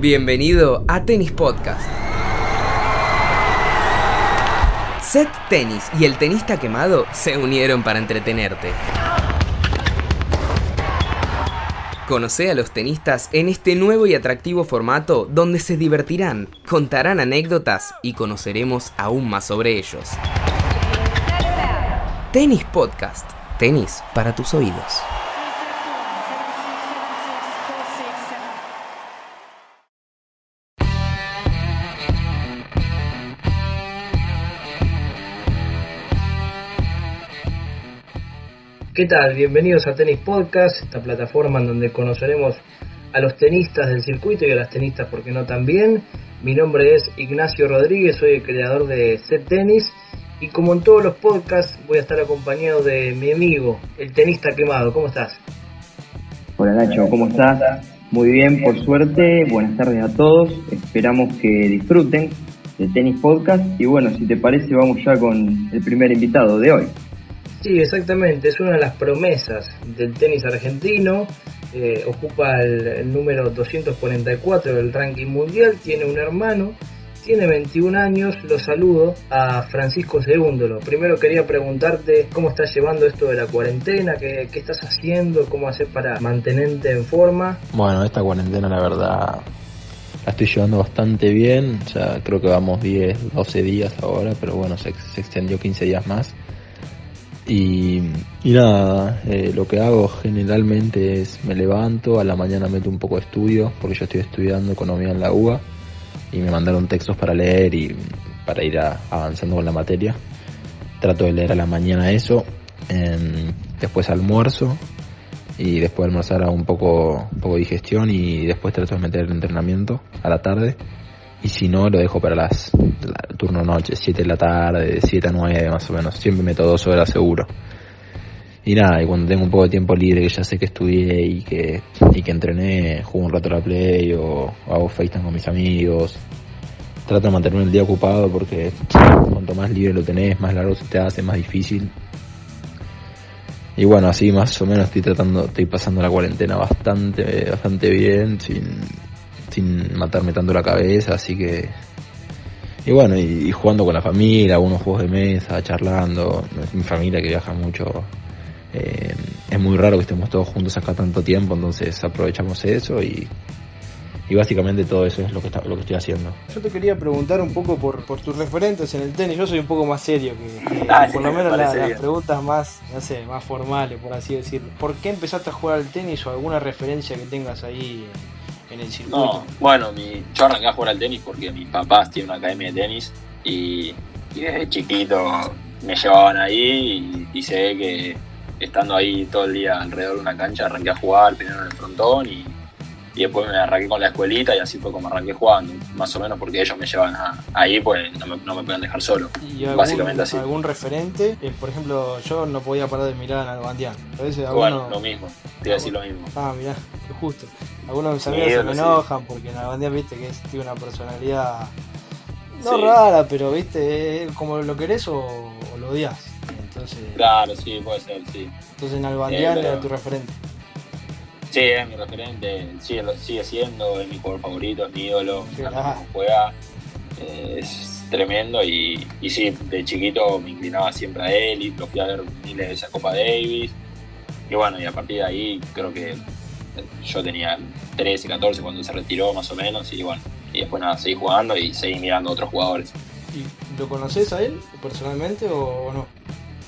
Bienvenido a Tenis Podcast. Set Tenis y el tenista quemado se unieron para entretenerte. Conoce a los tenistas en este nuevo y atractivo formato donde se divertirán, contarán anécdotas y conoceremos aún más sobre ellos. Tenis Podcast. Tenis para tus oídos. ¿Qué tal? Bienvenidos a Tenis Podcast, esta plataforma en donde conoceremos a los tenistas del circuito y a las tenistas, porque no también. Mi nombre es Ignacio Rodríguez, soy el creador de Set Tenis y como en todos los podcasts voy a estar acompañado de mi amigo, el tenista quemado. ¿Cómo estás? Hola Nacho, ¿cómo estás? Muy bien, por suerte. Buenas tardes a todos. Esperamos que disfruten del Tenis Podcast y bueno, si te parece vamos ya con el primer invitado de hoy. Sí, exactamente, es una de las promesas del tenis argentino, eh, ocupa el, número 244 del ranking mundial, tiene un hermano, tiene 21 años, lo saludo a Francisco Segúndolo. Primero quería preguntarte cómo estás llevando esto de la cuarentena, qué, qué estás haciendo, cómo hacer para mantenerte en forma. Bueno, esta cuarentena la verdad la estoy llevando bastante bien, ya creo que vamos 10, 12 días ahora, pero bueno, se, se extendió 15 días más. Y, nada, eh, lo que hago generalmente es me levanto, a la mañana meto un poco de estudio, porque yo estoy estudiando economía en la UBA y me mandaron textos para leer y para ir avanzando con la materia. Trato de leer a la mañana eso, después almuerzo y después de almorzar hago un poco, un poco de digestión y después trato de meter el entrenamiento a la tarde y si no lo dejo para las turno noche, 7 de la tarde, de 7 a 9 más o menos, siempre meto dos horas seguro. Y nada, y cuando tengo un poco de tiempo libre, que ya sé que estudié y que, y que entrené, juego un rato a la play o, hago FaceTime con mis amigos. Trato de mantenerme el día ocupado porque cuanto más libre lo tenés, más largo se te hace, más difícil. Y bueno, así más o menos estoy tratando, estoy pasando la cuarentena bastante, bastante bien, sin, sin matarme tanto la cabeza, así que... Y bueno, y, jugando con la familia, algunos juegos de mesa, charlando, mi familia que viaja mucho, eh, es muy raro que estemos todos juntos acá tanto tiempo, entonces aprovechamos eso y, y básicamente todo eso es lo que, está, lo que estoy haciendo. Yo te quería preguntar un poco por, por tus referentes en el tenis. Yo soy un poco más serio que, ah, por lo menos las preguntas más, no sé, más formales, por así decirlo. ¿Por qué empezaste a jugar al tenis o alguna referencia que tengas ahí en el circuito? No, bueno, mi, yo arranqué a jugar al tenis porque mis papás tienen una academia de tenis y, desde chiquito me llevaban ahí y, sé que estando ahí todo el día alrededor de una cancha arranqué a jugar primero en el frontón y, después me arranqué con la escuelita y así fue como arranqué jugando, más o menos porque ellos me llevan ahí, pues no me, no me pueden dejar solo. ¿Y algún, básicamente así. ¿Algún referente? Eh, por ejemplo, yo no podía parar de mirar a Albandián. Bueno, lo mismo, te iba a decir lo mismo. Ah, mirá, justo. Algunos de mis amigos se me enojan porque Nalbandián, viste, que es, tiene una personalidad no rara, pero viste, como lo querés o, lo odias. Entonces, claro, sí, puede ser, sí. Entonces Nalbandián eh, era tu referente. Sí, es mi referente, sigue, sigue siendo, es mi jugador favorito, es mi ídolo, juega, eh, es tremendo y, y sí, de chiquito me inclinaba siempre a él y lo fui a ver miles de esa Copa Davis. Y bueno, y a partir de ahí creo que yo tenía 13, 14 cuando se retiró más o menos y bueno, y después nada, seguí jugando y seguí mirando a otros jugadores. ¿Y lo conoces a él personalmente o no?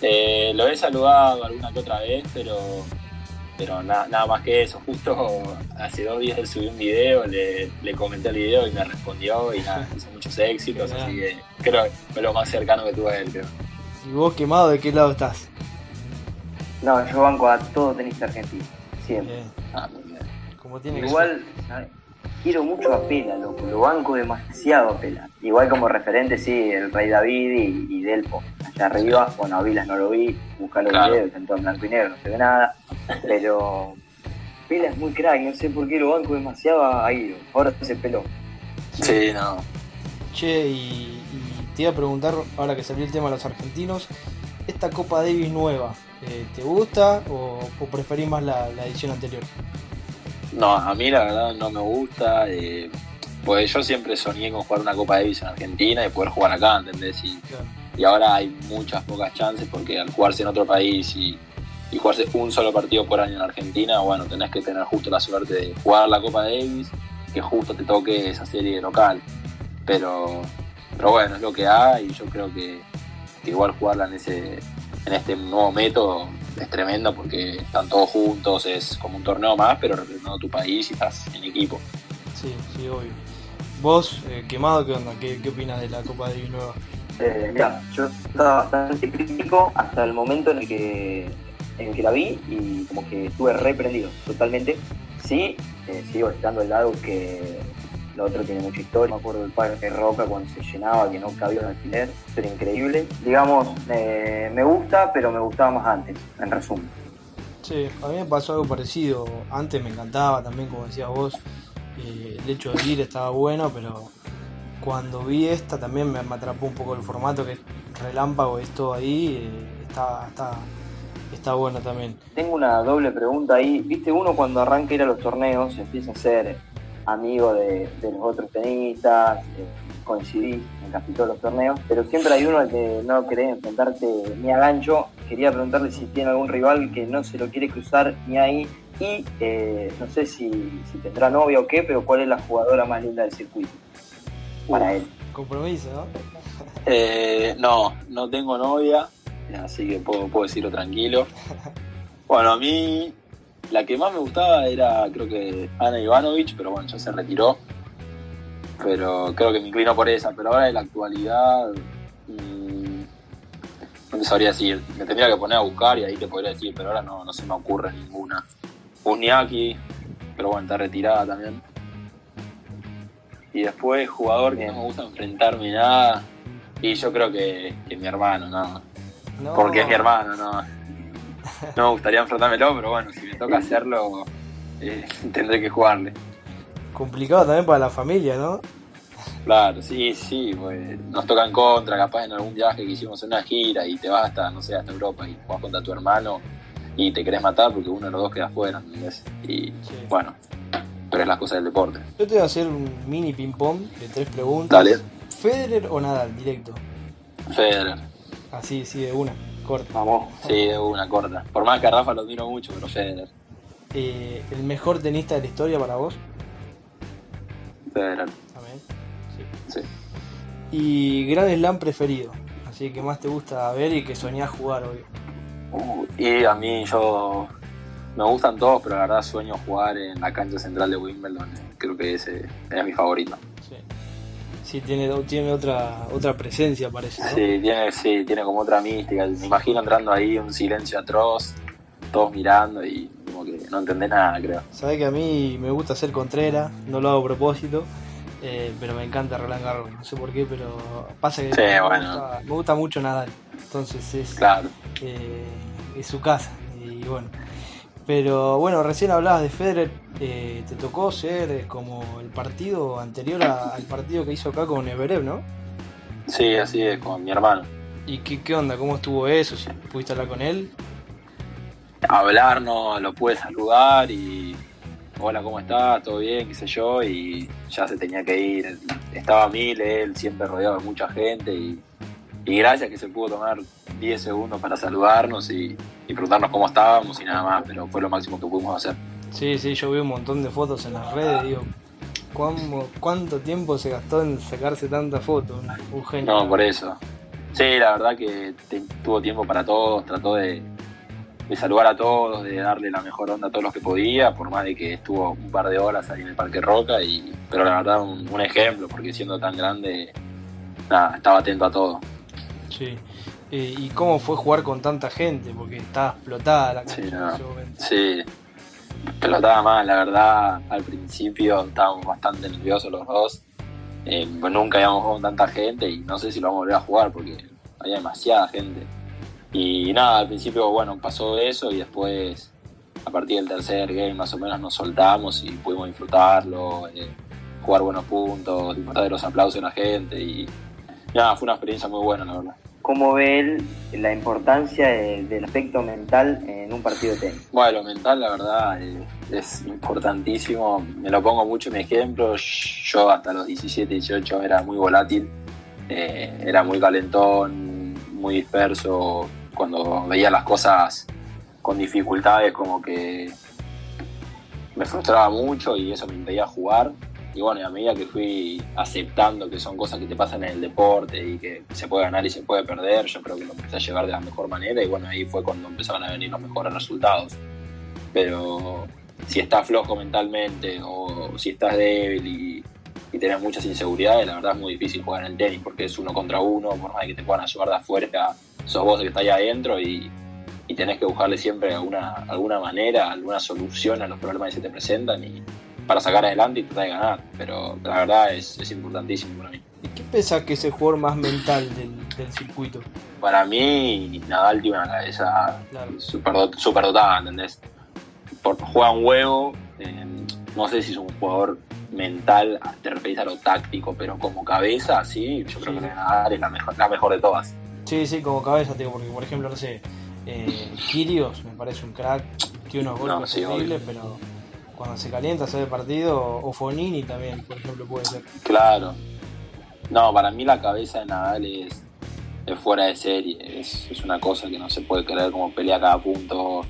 Eh, lo he saludado alguna que otra vez, pero pero nada más que eso. Justo hace dos días él subió un video, le, comenté el video y me respondió y nada, hizo muchos éxitos, así que creo que fue lo más cercano que tuve a él, creo. ¿Y vos quemado de qué lado estás? No, yo banco a todo tenista argentino, siempre. Ah, Igual, quiero mucho a Pela, loco, lo banco demasiado a Pela. Igual como referente, sí, el Rey David y, Delpo. Allá arriba, bueno, a Vilas no lo vi, buscar los videos, en todo en blanco y negro, no se ve nada. Pero Pela es muy crack, no sé por qué lo banco demasiado a Iro. Ahora se peló. Sí, no. Che, y, te iba a preguntar, ahora que salió el tema de los argentinos, esta Copa Davis nueva, eh, ¿te gusta o, preferís más la edición anterior? No, a mí la verdad no me gusta. Eh, pues yo siempre soñé con jugar una Copa Davis en Argentina y poder jugar acá, ¿entendés? Y, y ahora hay muchas pocas chances porque al jugarse en otro país y, y, jugarse un solo partido por año en Argentina, bueno, tenés que tener justo la suerte de jugar la Copa Davis, que justo te toque esa serie local. Pero, pero bueno, es lo que hay y yo creo que, igual jugarla en, ese, en este nuevo método es tremendo porque están todos juntos, es como un torneo más, pero representando tu país y estás en equipo. Sí, sí, obvio. Vos, eh, quemado, ¿qué onda? ¿Qué, ¿Qué, opinas de la Copa de Nueva? Eh, mira, yo estaba bastante crítico hasta el momento en el que en que la vi y como que estuve reprendido totalmente. Sí, eh, sigo estando al lado que lo otro tiene mucha historia. Me acuerdo del Parque Roca cuando se llenaba, que no cabía un alfiler. Era increíble. Digamos, eh, me gusta, pero me gustaba más antes, en resumen. Sí, a mí me pasó algo parecido. Antes me encantaba también, como decías vos. Eh, el hecho de ir estaba bueno, pero cuando vi esta también me, atrapó un poco el formato que es relámpago, es todo ahí. Eh, está, está, está bueno también. Tengo una doble pregunta ahí. Viste, uno cuando arranca ir a los torneos empieza a ser amigo de, los otros tenistas, eh, coincidí en casi todos los torneos, pero siempre hay uno que no quiere enfrentarte ni a gancho. Quería preguntarle si tiene algún rival que no se lo quiere cruzar ni ahí. Y eh, no sé si, tendrá novia o qué, pero cuál es la jugadora más linda del circuito para él. Compromiso, ¿no? Eh, no, no tengo novia, así que puedo, puedo decirlo tranquilo. Bueno, a mí la que más me gustaba era, creo que Ana Ivanovich, pero bueno, ya se retiró. Pero creo que me inclino por esa. Pero ahora en la actualidad, mmm, no te sabría decir. Me tendría que poner a buscar y ahí te podría decir, pero ahora no, no se me ocurre ninguna. Uzniaki, pero bueno, está retirada también. Y después, jugador que no me gusta enfrentarme nada. Y yo creo que, que mi hermano, ¿no? no. Porque es mi hermano, ¿no? no me gustaría enfrentármelo, pero bueno, si me toca hacerlo, eh, tendré que jugarle. Complicado también para la familia, ¿no? Claro, sí, sí, pues nos toca en contra, capaz en algún viaje que hicimos en una gira y te vas hasta, no sé, hasta Europa y jugás contra tu hermano y te querés matar porque uno de los dos queda afuera, ¿entendés? Y bueno, pero es la cosa del deporte. Yo te voy a hacer un mini ping-pong de tres preguntas. Dale. ¿Federer o Nadal, directo? Federer. Así, sí, de una. Corta. Vamos. Sí, una corta. Por más que a Rafa lo admiro mucho, pero Federer. Eh, ¿El mejor tenista de la historia para vos? Federer. Amén. Sí. sí. Y Gran Slam preferido. Así que más te gusta ver y que soñás jugar, hoy. Uh, y a mí yo me gustan todos, pero la verdad sueño jugar en la cancha central de Wimbledon. Creo que ese es mi favorito. Sí, tiene, tiene otra, otra presencia, parece. ¿no? Sí, tiene, sí, tiene como otra mística. Me imagino entrando ahí, un silencio atroz, todos mirando y como que no entendés nada, creo. Sabes que a mí me gusta ser contrera, no lo hago a propósito, eh, pero me encanta Roland Garros. No sé por qué, pero pasa que me, gusta, me, gusta, mucho nadar. Entonces es, claro. eh, es su casa. Y bueno. Pero bueno, recién hablabas de Federer, eh, te tocó ser eh, como el partido anterior al partido que hizo acá con Everev, ¿no? Sí, así es, con mi hermano. ¿Y qué, qué onda? ¿Cómo estuvo eso? ¿Pudiste hablar con él? Hablarnos, lo pude saludar y hola, ¿cómo estás? ¿Todo bien? ¿Qué sé yo? Y ya se tenía que ir. Estaba mil, él siempre rodeado de mucha gente y y gracias que se pudo tomar 10 segundos para saludarnos y, preguntarnos cómo estábamos y nada más, pero fue lo máximo que pudimos hacer. Sí, sí, yo vi un montón de fotos en las redes, digo, ¿cuánto tiempo se gastó en sacarse tantas fotos? Un genio. No, por eso. Sí, la verdad que tuvo tiempo para todos, trató de, saludar a todos, de darle la mejor onda a todos los que podía, por más de que estuvo un par de horas ahí en el Parque Roca, y, pero la verdad un, un ejemplo, porque siendo tan grande, nada, estaba atento a todo. Sí. Eh, ¿Y cómo fue jugar con tanta gente? Porque estaba explotada la cancha sí, en ese momento. Sí, explotaba más, la verdad. Al principio estábamos bastante nerviosos los dos. Eh, pues nunca habíamos jugado con tanta gente y no sé si lo vamos a volver a jugar porque había demasiada gente. Y nada, al principio, bueno, pasó eso y después, a partir del tercer game, más o menos nos soltamos y pudimos disfrutarlo, eh, jugar buenos puntos, disfrutar de los aplausos de la gente y nada, fue una experiencia muy buena, la verdad. Cómo ve él la importancia del aspecto mental en un partido de tenis. Bueno, lo mental la verdad es, importantísimo, me lo pongo mucho en mi ejemplo, yo hasta los 17, 18 era muy volátil, eh, era muy calentón, muy disperso, cuando veía las cosas con dificultades como que me frustraba mucho y eso me impedía jugar y bueno, a medida que fui aceptando que son cosas que te pasan en el deporte y que se puede ganar y se puede perder, yo creo que lo empecé a llevar de la mejor manera y bueno, ahí fue cuando empezaron a venir los mejores resultados. Pero si estás flojo mentalmente o si estás débil y, y tenés muchas inseguridades, la verdad es muy difícil jugar en el tenis porque es uno contra uno, por más que te puedan ayudar de afuera, sos vos el que está ahí adentro y, y tenés que buscarle siempre alguna, alguna manera, alguna solución a los problemas que se te presentan y para sacar adelante y tratar de ganar. Pero la verdad es, es importantísimo para mí. ¿Y qué pensás que es el jugador más mental del, circuito? Para mí, Nadal tiene una cabeza súper super dotada, ¿entendés? Por, juega un huevo, eh, no sé si es un jugador mental, te referís a lo táctico, pero como cabeza, sí, yo creo que Nadal es la mejor, la mejor de todas. Sí, sí, como cabeza, digo, porque por ejemplo, no sé, eh, Kirios me parece un crack, tiene unos golpes increíbles, pero cuando se calienta, se ve partido, o Fonini también, por ejemplo, puede ser. Claro. No, para mí la cabeza de Nadal es, fuera de serie, es, una cosa que no se puede creer como pelea cada punto,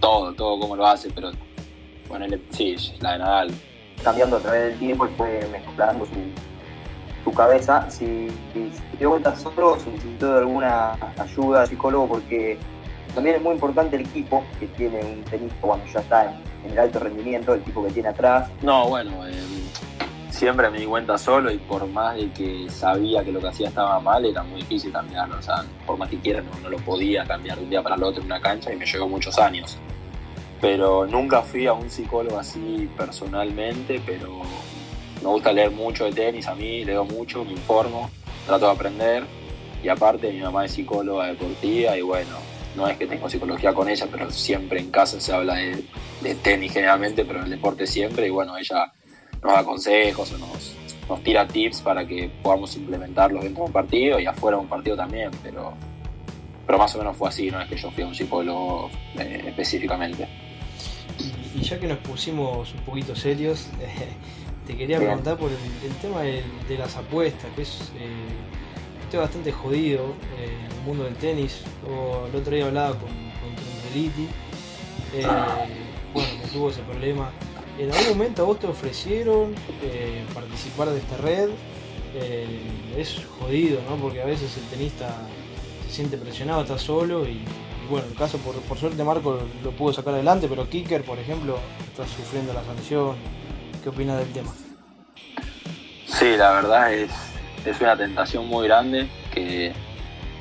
todo, todo como lo hace, pero bueno, sí, la de Nadal. Cambiando a través del tiempo y fue mezclando su, su cabeza, si, si te dio vuelta solo, solicitó alguna ayuda psicólogo porque también es muy importante el equipo que tiene un tenista cuando ya está en, el alto rendimiento, el tipo que tiene atrás. No, bueno, eh, siempre me di cuenta solo y por más de que sabía que lo que hacía estaba mal, era muy difícil cambiarlo. O sea, por más que quiera, no, lo podía cambiar de un día para el otro en una cancha y me llevó muchos años. Pero nunca fui a un psicólogo así personalmente, pero me gusta leer mucho de tenis a mí, leo mucho, me informo, trato de aprender. Y aparte, mi mamá es psicóloga deportiva y bueno, no es que tengo psicología con ella, pero siempre en casa se habla de, tenis generalmente, pero en el deporte siempre, y bueno, ella nos da consejos o nos, nos tira tips para que podamos implementarlos dentro de un partido y afuera de un partido también, pero, pero más o menos fue así, no es que yo fui a un psicólogo eh, específicamente. Y, ya que nos pusimos un poquito serios, te quería preguntar por el, tema de, las apuestas, que es... Eh, estoy bastante jodido eh, en el mundo del tenis. O el otro día hablaba con, con eh, bueno, que tuvo ese problema. ¿En algún momento a vos te ofrecieron eh, participar de esta red? es jodido, ¿no? Porque a veces el tenista se siente presionado, está solo y, bueno, en el caso, por, por, suerte Marco lo pudo sacar adelante, pero Kicker, por ejemplo, está sufriendo la sanción. ¿Qué opinas del tema? Sí, la verdad es, es una tentación muy grande que,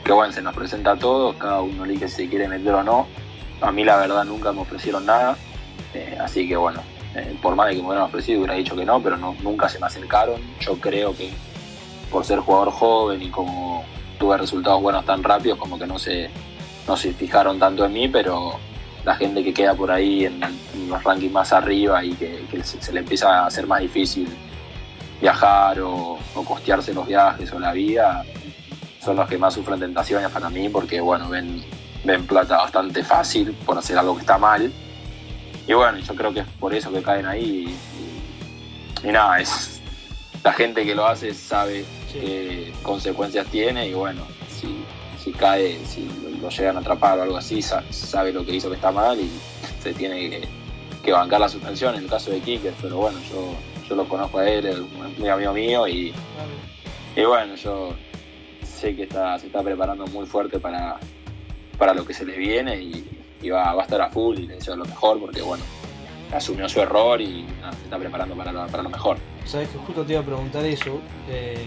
bueno, se nos presenta a todos, cada uno elige si quiere meter o no. A mí la verdad nunca me ofrecieron nada, eh, así que bueno, eh, por más de que me hubieran ofrecido hubiera dicho que no, pero no, nunca se me acercaron. Yo creo que por ser jugador joven y como tuve resultados buenos tan rápidos, como que no se, no se fijaron tanto en mí, pero la gente que queda por ahí en, los rankings más arriba y que, se, le empieza a hacer más difícil viajar o, costearse los viajes o la vida son los que más sufren tentaciones para mí porque bueno ven, ven plata bastante fácil por hacer algo que está mal. Y bueno yo creo que es por eso que caen ahí y, nada es la gente que lo hace sabe qué consecuencias tiene y bueno si, si cae si lo llegan a atrapar o algo así sabe lo que hizo que está mal y se tiene que, que bancar la suspensión en el caso de Kicker pero bueno yo yo lo conozco a él, es muy amigo mío y, y bueno, yo sé que está, se está preparando muy fuerte para, para lo que se le viene y, va, a estar a full y le deseo lo mejor porque bueno, asumió su error y se está preparando para lo, para lo mejor. Sabes que justo te iba a preguntar eso, eh,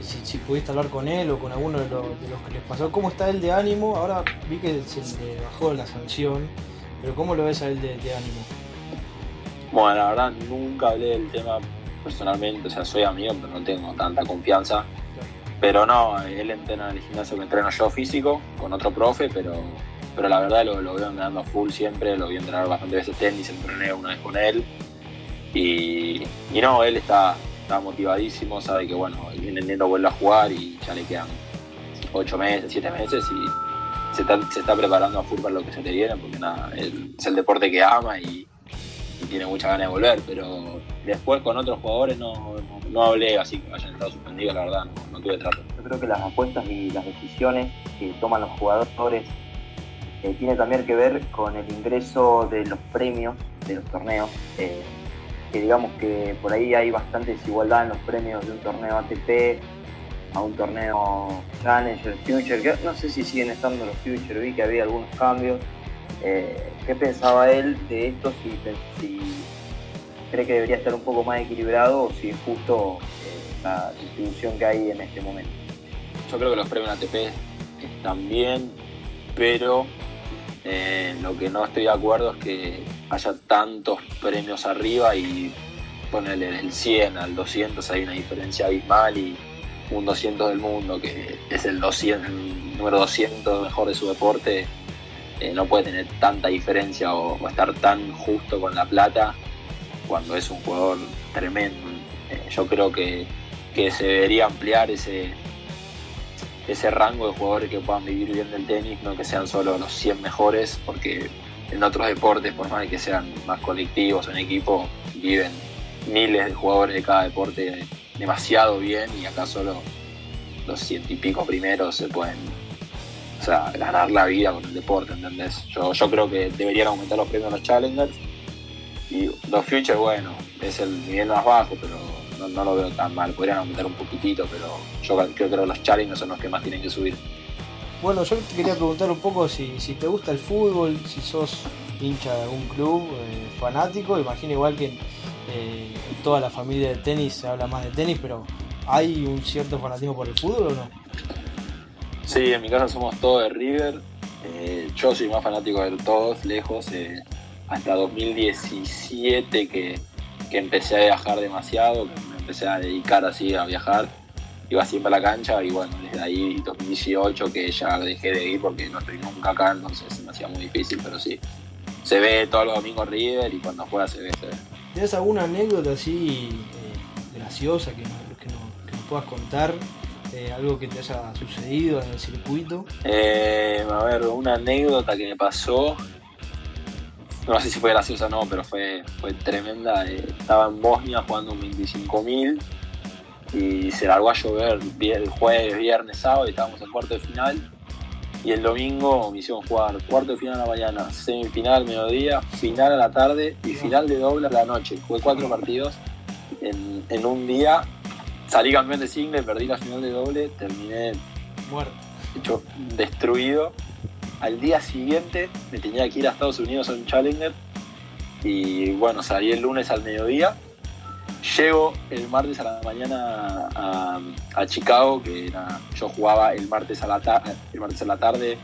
si, pudiste hablar con él o con alguno de, los, que les pasó, ¿cómo está él de ánimo? Ahora vi que se le bajó la sanción, pero ¿cómo lo ves a él de ánimo? Bueno, la verdad nunca hablé del tema personalmente, o sea, soy amigo, pero no tengo tanta confianza. Pero no, él entrena en el gimnasio que entreno yo físico, con otro profe, pero, pero la verdad lo, veo entrenando full siempre, lo a entrenar bastante veces tenis, entrené una vez con él. Y, no, él está, está motivadísimo, sabe que bueno, el enero vuelve a jugar y ya le quedan 8 meses, 7 meses y se está, se está preparando a full para lo que se te viene, porque nada, es el deporte que ama y, tiene mucha ganas de volver, pero después con otros jugadores no, no, hablé así que hayan estado suspendidos, la verdad, no, tuve trato. Yo creo que las apuestas y las decisiones que toman los jugadores eh, tiene también que ver con el ingreso de los premios de los torneos. Eh, que digamos que por ahí hay bastante desigualdad en los premios de un torneo ATP a un torneo Challenger, Future, que no sé si siguen estando los Future, vi que había algunos cambios. Eh, ¿Qué pensaba él de esto? Si, cree que debería estar un poco más equilibrado o si es justo la distribución que hay en este momento. Yo creo que los premios ATP están bien, pero eh, lo que no estoy de acuerdo es que haya tantos premios arriba y ponerle del 100 al 200 hay una diferencia abismal y un 200 del mundo que es el, 200, el número 200 mejor de su deporte eh, no puede tener tanta diferencia o, estar tan justo con la plata cuando es un jugador tremendo. Eh, yo creo que, que se debería ampliar ese, ese rango de jugadores que puedan vivir bien del tenis, no que sean solo los 100 mejores, porque en otros deportes, por más que sean más colectivos en equipo, viven miles de jugadores de cada deporte demasiado bien y acá solo los ciento y pico primeros se pueden ganar la vida con el deporte, ¿entendés? Yo, yo creo que deberían aumentar los premios a los Challengers y los Futures, bueno, es el nivel más bajo, pero no, lo veo tan mal. Podrían aumentar un poquitito, pero yo creo que los challengers son los que más tienen que subir. Bueno, yo te quería preguntar un poco si, te gusta el fútbol, si sos hincha de algún club, eh, fanático. Imagino igual que eh, toda la familia de tenis se habla más de tenis, pero ¿hay un cierto fanatismo por el fútbol o no? Sí, en mi casa somos todos de River. Eh, yo soy más fanático de todos, lejos. hasta 2017 que, que empecé a viajar demasiado, empecé a dedicar así a viajar, iba siempre a la cancha y bueno, desde ahí 2018 que ya dejé de ir porque no estoy nunca acá, entonces me hacía muy difícil, pero sí. Se ve todos los domingos River y cuando juega se ve, ¿Tienes alguna anécdota así eh, graciosa que, nos puedas contar? Eh, algo que te haya sucedido en el circuito. Eh, a ver, una anécdota que me pasó no sé si fue graciosa o no, pero fue, fue tremenda. Eh, estaba en Bosnia jugando un 25.000 y se largó a llover el jueves, viernes, sábado y estábamos en cuarto de final. Y el domingo me hicieron jugar cuarto de final a la mañana, semifinal, mediodía, final a la tarde y final de doble a la noche. Jugué cuatro partidos en, en un día. Salí campeón de single, perdí la final de doble, terminé muerto, hecho destruido al día siguiente me tenía que ir a Estados Unidos a un Challenger y bueno, salí el lunes al mediodía. Llego el martes a la mañana a, Chicago, que yo jugaba el martes, a la el martes a la tarde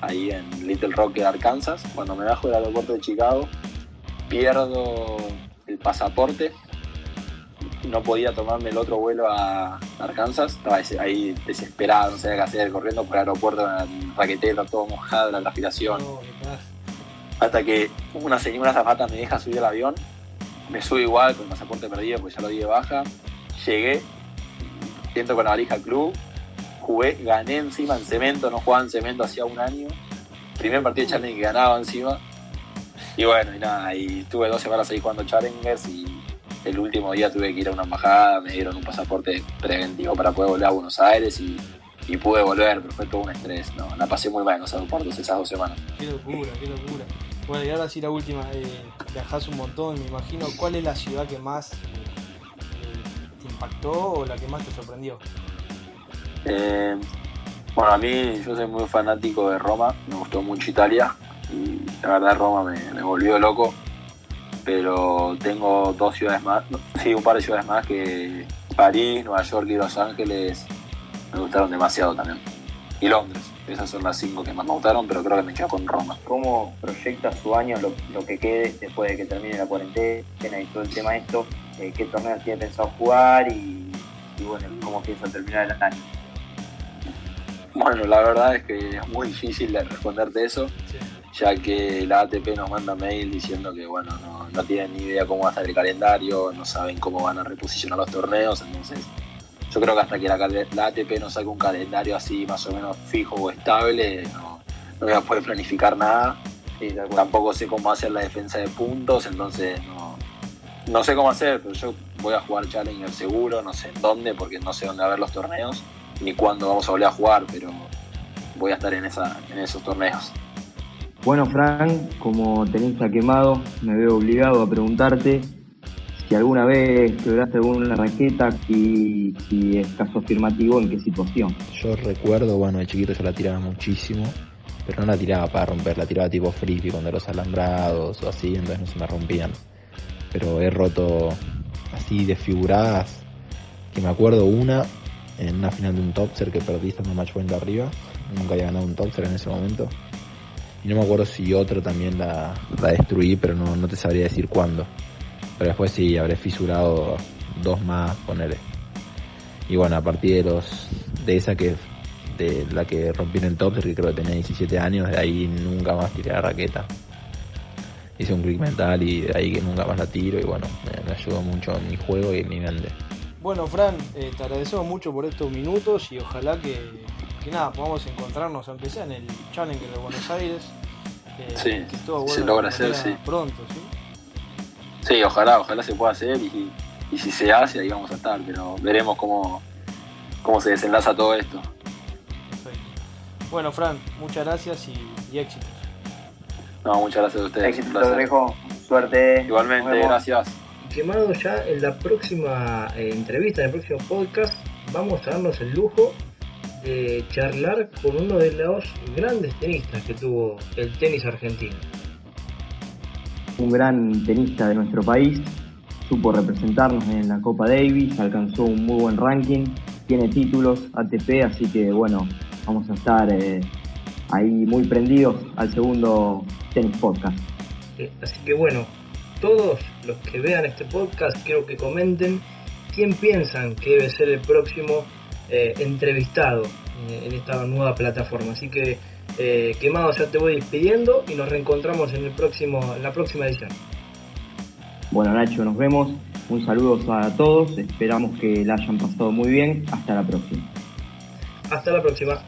ahí en Little Rock, Arkansas. Cuando me bajo del aeropuerto de Chicago, pierdo el pasaporte no podía tomarme el otro vuelo a Arkansas, estaba ahí desesperado, no sabía qué hacer, corriendo por el aeropuerto raquetero, todo mojado, la transpiración. Hasta que una señora zapata me deja subir al avión, me sube igual con el pasaporte perdido, pues ya lo di de baja. Llegué, entro con la valija al club, jugué, gané encima en cemento, no jugaba en cemento hacía un año. Primer partido de Challenge que ganaba encima. Y bueno, y nada, y tuve dos semanas ahí jugando Challengers y el último día tuve que ir a una embajada, me dieron un pasaporte preventivo para poder volver a Buenos Aires y, pude volver, pero fue todo un estrés, ¿no? La pasé muy mal en los aeropuertos esas dos semanas. Qué locura, qué locura. Bueno, y ahora sí la última, eh, viajás un montón, me imagino, ¿cuál es la ciudad que más eh, te impactó o la que más te sorprendió? Eh, bueno, a mí yo soy muy fanático de Roma, me gustó mucho Italia y la verdad Roma me, me volvió loco pero tengo dos ciudades más, sí, un par de ciudades más que París, Nueva York y Los Ángeles me gustaron demasiado también. Y Londres, esas son las cinco que más me gustaron, pero creo que me quedo con Roma. ¿Cómo proyecta su año lo, que quede después de que termine la cuarentena y todo el tema esto? Eh, ¿Qué torneos tiene pensado jugar y, bueno, cómo piensa terminar el año? Bueno, la verdad es que es muy difícil de responderte eso ya que la ATP nos manda mail diciendo que bueno, no, tienen ni idea cómo va a estar el calendario, no saben cómo van a reposicionar los torneos, entonces yo creo que hasta que la, ATP no saque un calendario así más o menos fijo o estable, no, no voy a poder planificar nada. Tampoco sé cómo hacer la defensa de puntos, entonces no, no sé cómo hacer, pero yo voy a jugar Challenger seguro, no sé en dónde, porque no sé dónde va a ver los torneos, ni cuándo vamos a volver a jugar, pero voy a estar en, esa, en esos torneos. Bueno, Fran, como tenista quemado, me veo obligado a preguntarte si alguna vez quebraste alguna raqueta y si es caso afirmativo, en qué situación. Yo recuerdo, bueno, de chiquito yo la tiraba muchísimo, pero no la tiraba para romper, la tiraba tipo frisbee con de los alambrados o así, entonces no se me rompían. Pero he roto así desfiguradas, que me acuerdo una en una final de un topser que perdí estando match point arriba, nunca había ganado un topser en ese momento. Y no me acuerdo si otro también la, la destruí, pero no, no te sabría decir cuándo. Pero después sí, habré fisurado dos más, ponerle. Y bueno, a partir de los de esa que de la que rompí en el top, que creo que tenía 17 años, de ahí nunca más tiré la raqueta. Hice un click mental y de ahí que nunca más la tiro y bueno, me, ayudó mucho en mi juego y mi mente. Bueno, Fran, eh, te agradecemos mucho por estos minutos y ojalá que, que nada, podamos encontrarnos, aunque sea en el Challenger de Buenos Aires. Eh, sí, que todo se logra hacer, sí. Pronto, ¿sí? Sí, ojalá, ojalá se pueda hacer y, si se hace ahí vamos a estar, pero veremos cómo, cómo se desenlaza todo esto. Perfecto. Bueno, Fran, muchas gracias y, éxitos. No, muchas gracias a ustedes. Éxitos, dejo. Suerte. Igualmente, gracias. Quemado ya en la próxima eh, entrevista, en el próximo podcast, vamos a darnos el lujo de charlar con uno de los grandes tenistas que tuvo el tenis argentino un gran tenista de nuestro país, supo representarnos en la Copa Davis, alcanzó un muy buen ranking, tiene títulos ATP, así que bueno, vamos a estar eh, ahí muy prendidos al segundo Tennis Podcast. Eh, así que bueno, todos los que vean este podcast quiero que comenten quién piensan que debe ser el próximo eh, entrevistado en esta nueva plataforma. Así que eh, quemado, ya te voy despidiendo y nos reencontramos en, el próximo, en la próxima edición. Bueno, Nacho, nos vemos. Un saludo a todos. Esperamos que la hayan pasado muy bien. Hasta la próxima. Hasta la próxima.